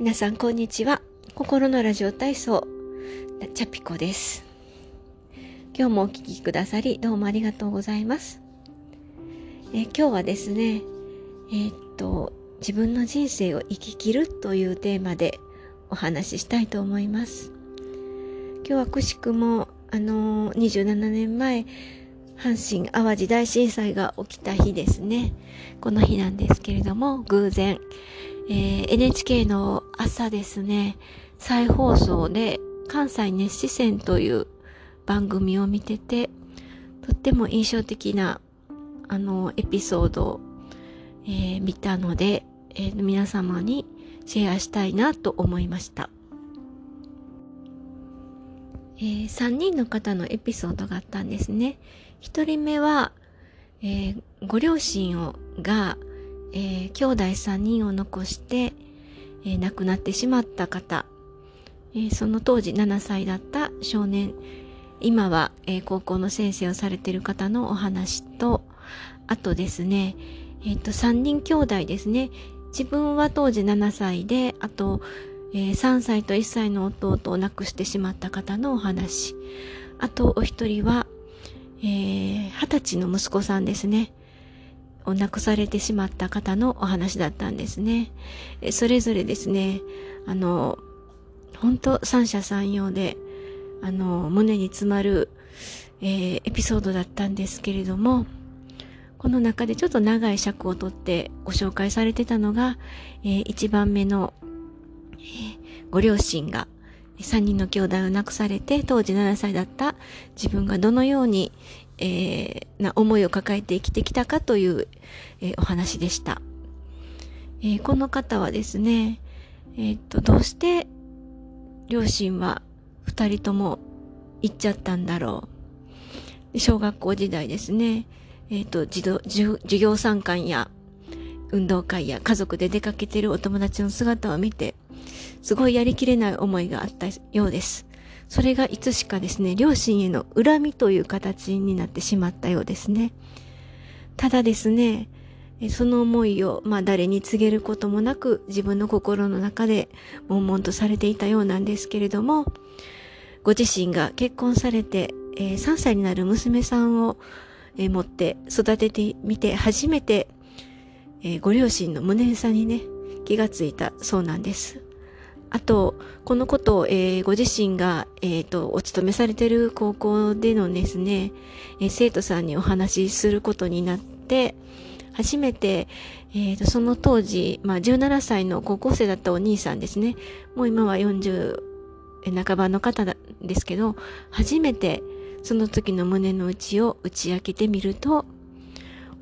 皆さんこんにちは。心のラジオ体操チャピコです。今日もお聴きくださりどうもありがとうございます。え今日はですねえー、っと自分の人生を生き切るというテーマでお話ししたいと思います。今日はくしくもあのー、27年前阪神淡路大震災が起きた日ですね。この日なんですけれども、偶然、えー、NHK の朝ですね、再放送で関西熱視線という番組を見てて、とっても印象的な、あの、エピソードを、えー、見たので、えー、皆様にシェアしたいなと思いました。えー、3人の方のエピソードがあったんですね。1人目は、えー、ご両親をが、えー、兄弟3人を残して、えー、亡くなってしまった方、えー、その当時7歳だった少年、今は、え高校の先生をされている方のお話と、あとですね、えっ、と、3人兄弟ですね。自分は当時7歳で、あと、え3歳と1歳の弟を亡くしてしまった方のお話。あと、お一人は、えー、20歳の息子さんですね。を亡くされてしまった方のお話だったんですね。それぞれですね、あの、本当三者三様で、あの、胸に詰まる、えー、エピソードだったんですけれども、この中でちょっと長い尺をとってご紹介されてたのが、えー、1番目の、えー、ご両親が3人の兄弟を亡くされて当時7歳だった自分がどのように、えー、な思いを抱えて生きてきたかという、えー、お話でした、えー、この方はですね、えっとどうして両親は2人とも行っちゃったんだろう小学校時代ですね、えっと授業参観や運動会や家族で出かけてるお友達の姿を見てすごいやりきれない思いがあったようです。それがいつしかですね、両親への恨みという形になってしまったようですね。ただですね、その思いを、まあ、誰に告げることもなく自分の心の中で悶々とされていたようなんですけれども、ご自身が結婚されて、え、3歳になる娘さんを、え、持って育ててみて初めて、え、ご両親の無念さにね、気がついたそうなんです。あと、このことを、えー、ご自身が、え、ー、と、お勤めされている高校でのですね、えー、生徒さんにお話しすることになって、初めて、えっ、と、その当時、まあ、17歳の高校生だったお兄さんですね。もう今は40半ばの方ですけど、初めてその時の胸の内を打ち明けてみると、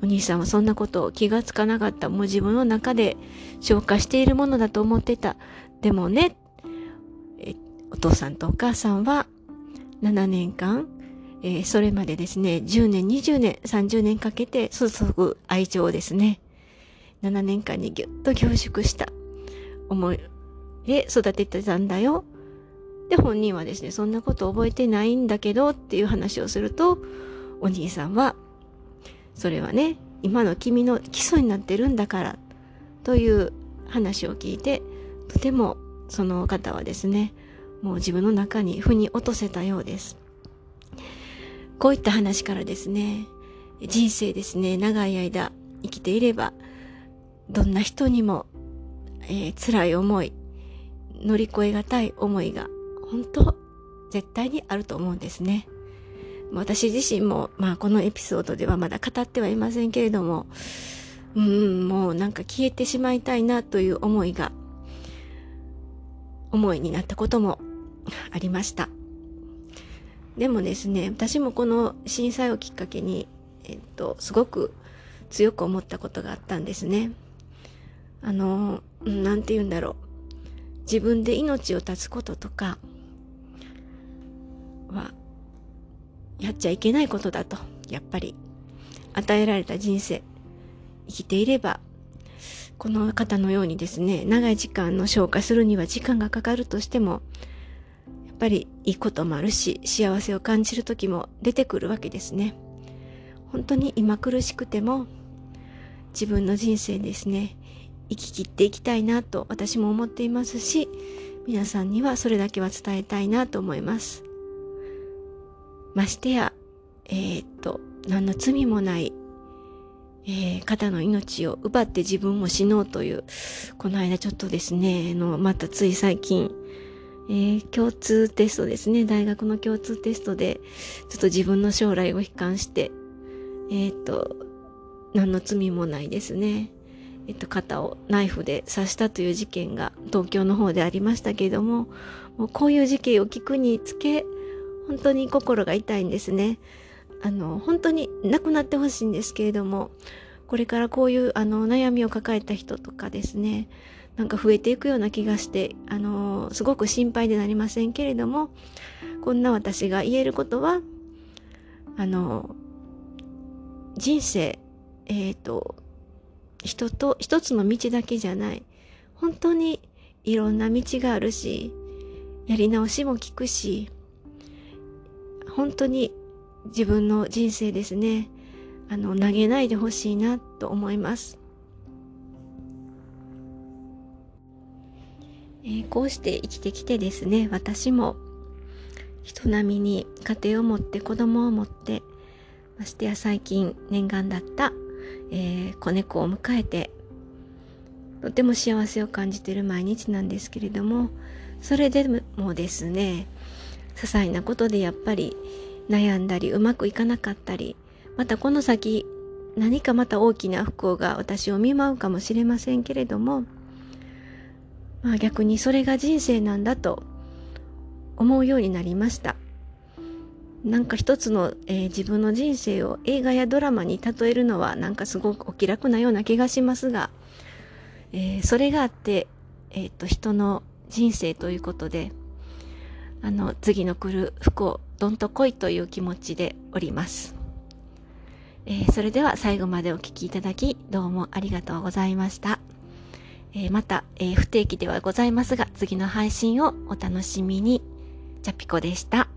お兄さんはそんなことを気がつかなかった。もう自分の中で消化しているものだと思ってた。でもね、お父さんとお母さんは7年間、えー、それまでですね、10年、20年、30年かけて注ぐ愛情をですね、7年間にぎゅっと凝縮した思いで育ててたんだよ。で、本人はですね、そんなこと覚えてないんだけどっていう話をすると、お兄さんはそれはね今の君の基礎になってるんだからという話を聞いてとてもその方はですねもう自分の中に腑に落とせたようです。こういった話からですね人生ですね長い間生きていればどんな人にも、えー、辛い思い乗り越えがたい思いが本当絶対にあると思うんですね。私自身も、まあ、このエピソードではまだ語ってはいませんけれども、うん、もうなんか消えてしまいたいなという思いが、思いになったこともありました。でもですね、私もこの震災をきっかけに、えっと、すごく強く思ったことがあったんですね。あの、なんて言うんだろう。自分で命を絶つこととかやっちゃいけないことだと、やっぱり、与えられた人生、生きていれば、この方のようにですね、長い時間の消化するには時間がかかるとしても、やっぱりいいこともあるし、幸せを感じる時も出てくるわけですね。本当に今苦しくても、自分の人生ですね、生き切っていきたいなと私も思っていますし、皆さんにはそれだけは伝えたいなと思います。ましてや、えー、っと、何の罪もない、えー、方の命を奪って自分も死のうという、この間ちょっとですね、の、またつい最近、えー、共通テストですね、大学の共通テストで、ちょっと自分の将来を悲観して、えっ、と、何の罪もないですね。えっと、肩をナイフで刺したという事件が東京の方でありましたけれども、もうこういう事件を聞くにつけ、本当に心が痛いんですね。あの、本当に亡くなってほしいんですけれども、これからこういうあの悩みを抱えた人とかですね、なんか増えていくような気がして、あの、すごく心配でなりませんけれども、こんな私が言えることは、あの、人生、えっ、ー、と、人と一つの道だけじゃない。本当にいろんな道があるし、やり直しも効くし、本当に自分の人生ですね、あの、投げないでほしいなと思います。えー、こうして生きてきてですね、私も人並みに家庭を持って子供を持って、ましてや最近念願だったえー、子猫を迎えてとても幸せを感じている毎日なんですけれどもそれでもですね些細なことでやっぱり悩んだりうまくいかなかったりまたこの先何かまた大きな不幸が私を見舞うかもしれませんけれども、まあ、逆にそれが人生なんだと思うようになりました。なんか一つの、えー、自分の人生を映画やドラマに例えるのはなんかすごくお気楽なような気がしますが、えー、それがあって、えっ、と、人の人生ということで、あの、次の来る不幸、どんと来いという気持ちでおります。えそれでは最後までお聴きいただき、どうもありがとうございました。えまた、え不定期ではございますが、次の配信をお楽しみに。チャピコでした。